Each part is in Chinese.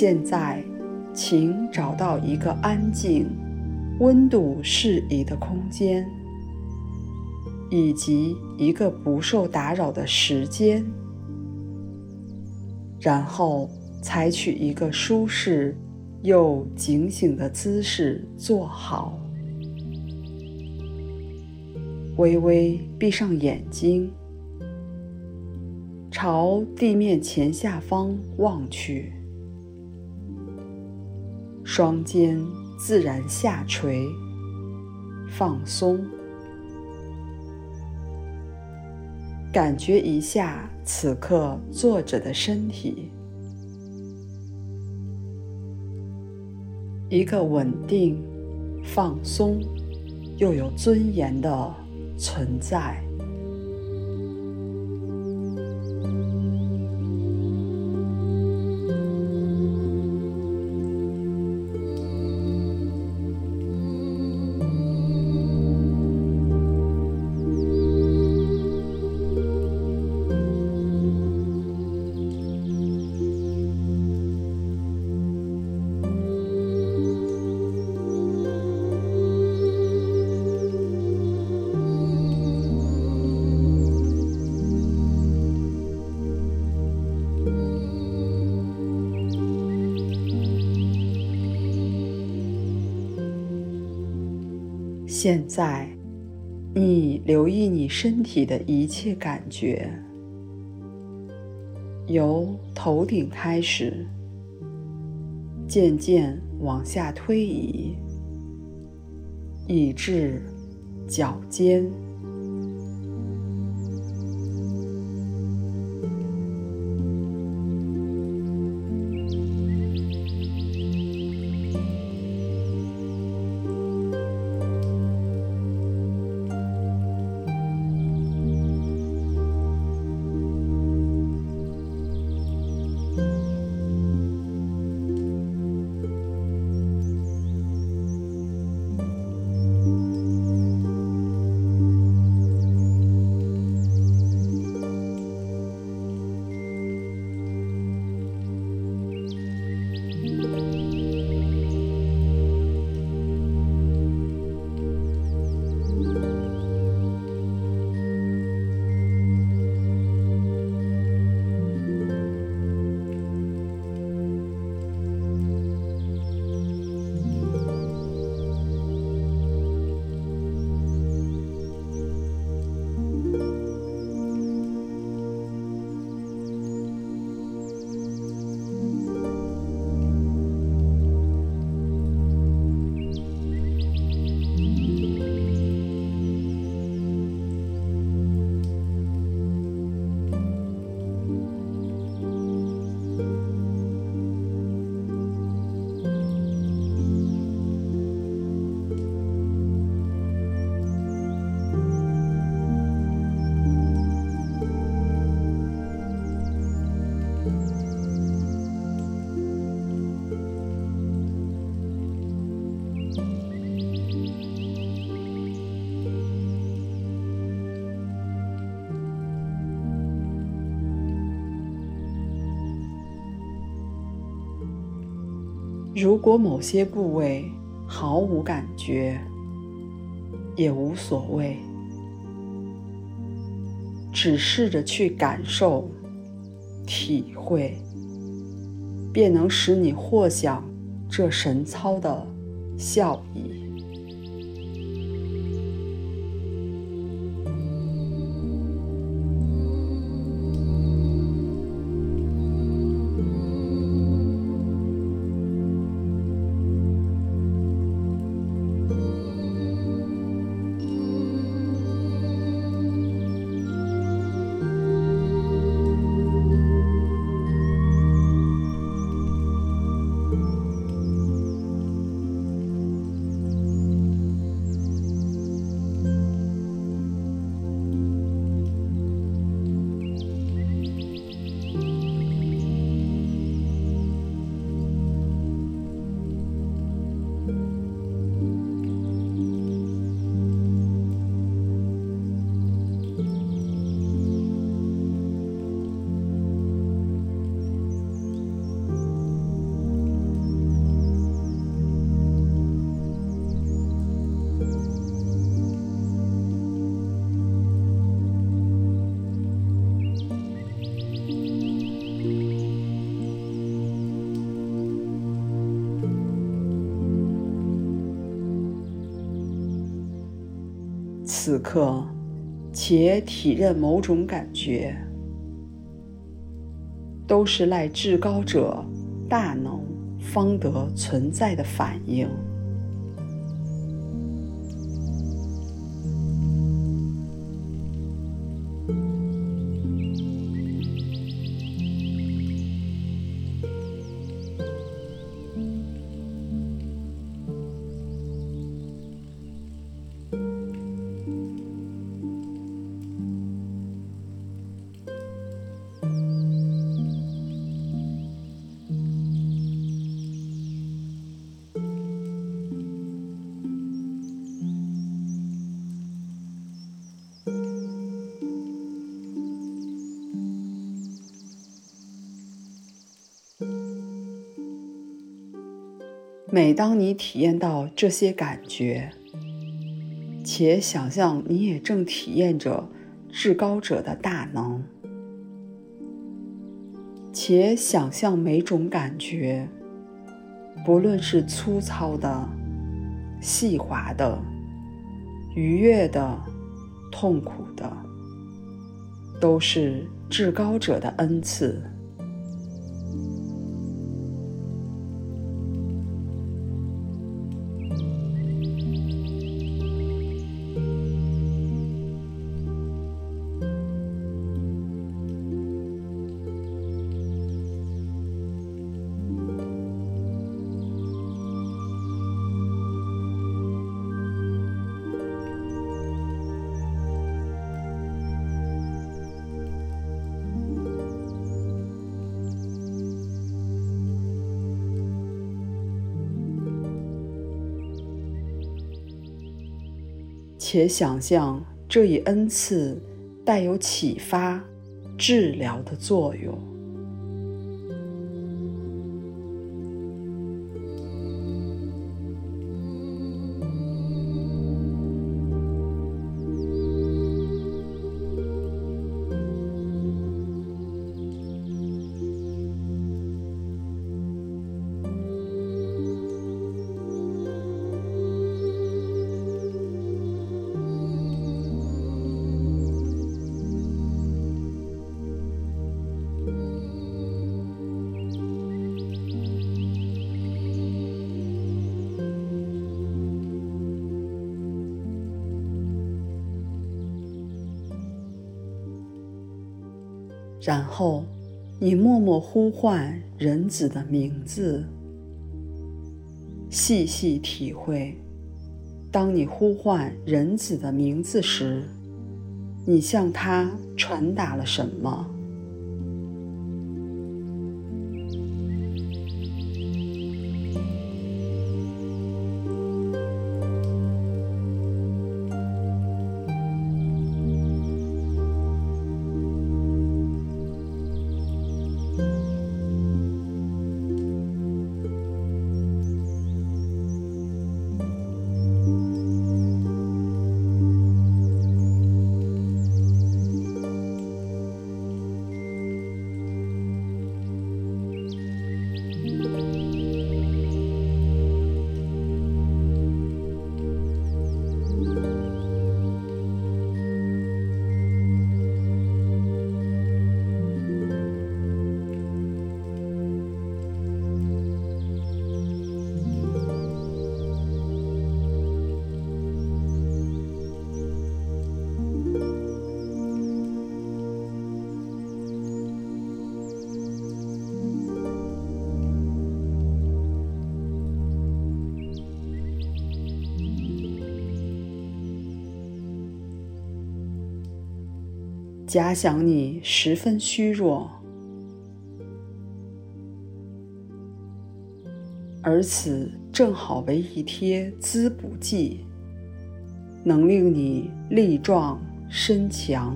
现在，请找到一个安静、温度适宜的空间，以及一个不受打扰的时间，然后采取一个舒适又警醒的姿势坐好，微微闭上眼睛，朝地面前下方望去。双肩自然下垂，放松，感觉一下此刻坐着的身体，一个稳定、放松又有尊严的存在。现在，你留意你身体的一切感觉，由头顶开始，渐渐往下推移，以至脚尖。如果某些部位毫无感觉，也无所谓，只试着去感受、体会，便能使你获享这神操的效益。此刻，且体认某种感觉，都是赖至高者大能方得存在的反应。每当你体验到这些感觉，且想象你也正体验着至高者的大能，且想象每种感觉，不论是粗糙的、细滑的、愉悦的、痛苦的，都是至高者的恩赐。且想象这一恩赐带有启发、治疗的作用。然后，你默默呼唤人子的名字，细细体会，当你呼唤人子的名字时，你向他传达了什么？假想你十分虚弱，而此正好为一贴滋补剂，能令你力壮身强。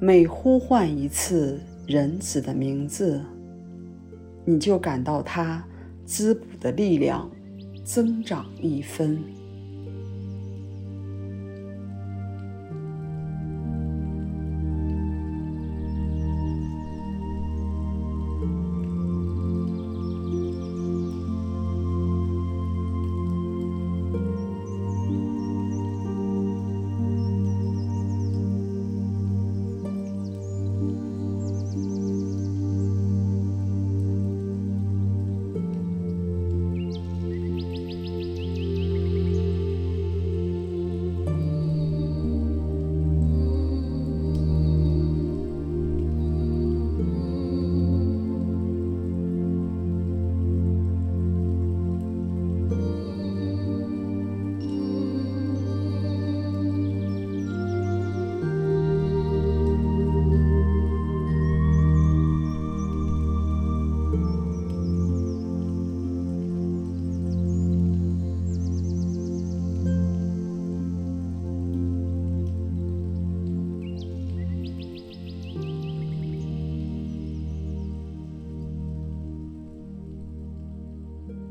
每呼唤一次仁子的名字，你就感到他滋补的力量增长一分。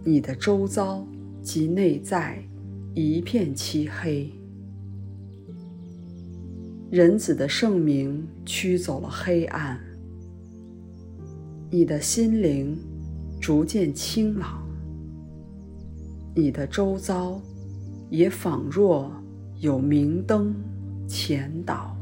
你的周遭及内在一片漆黑。人子的圣名驱走了黑暗，你的心灵逐渐清朗，你的周遭也仿若有明灯前导。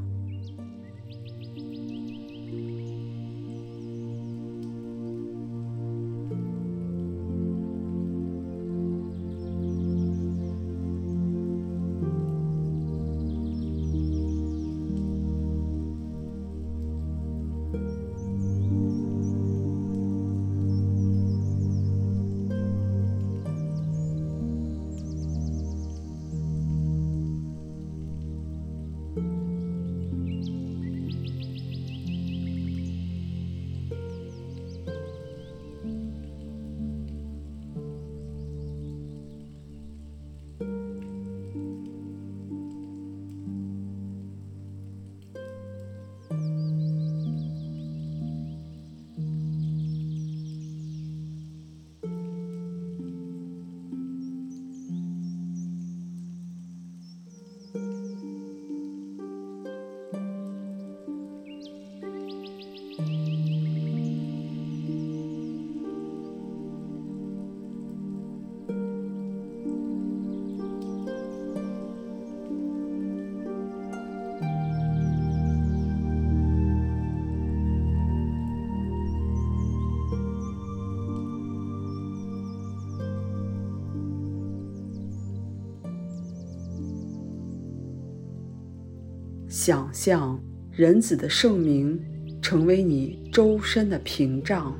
想象人子的圣名成为你周身的屏障，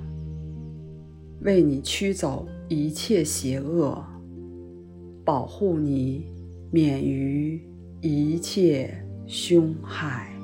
为你驱走一切邪恶，保护你免于一切凶害。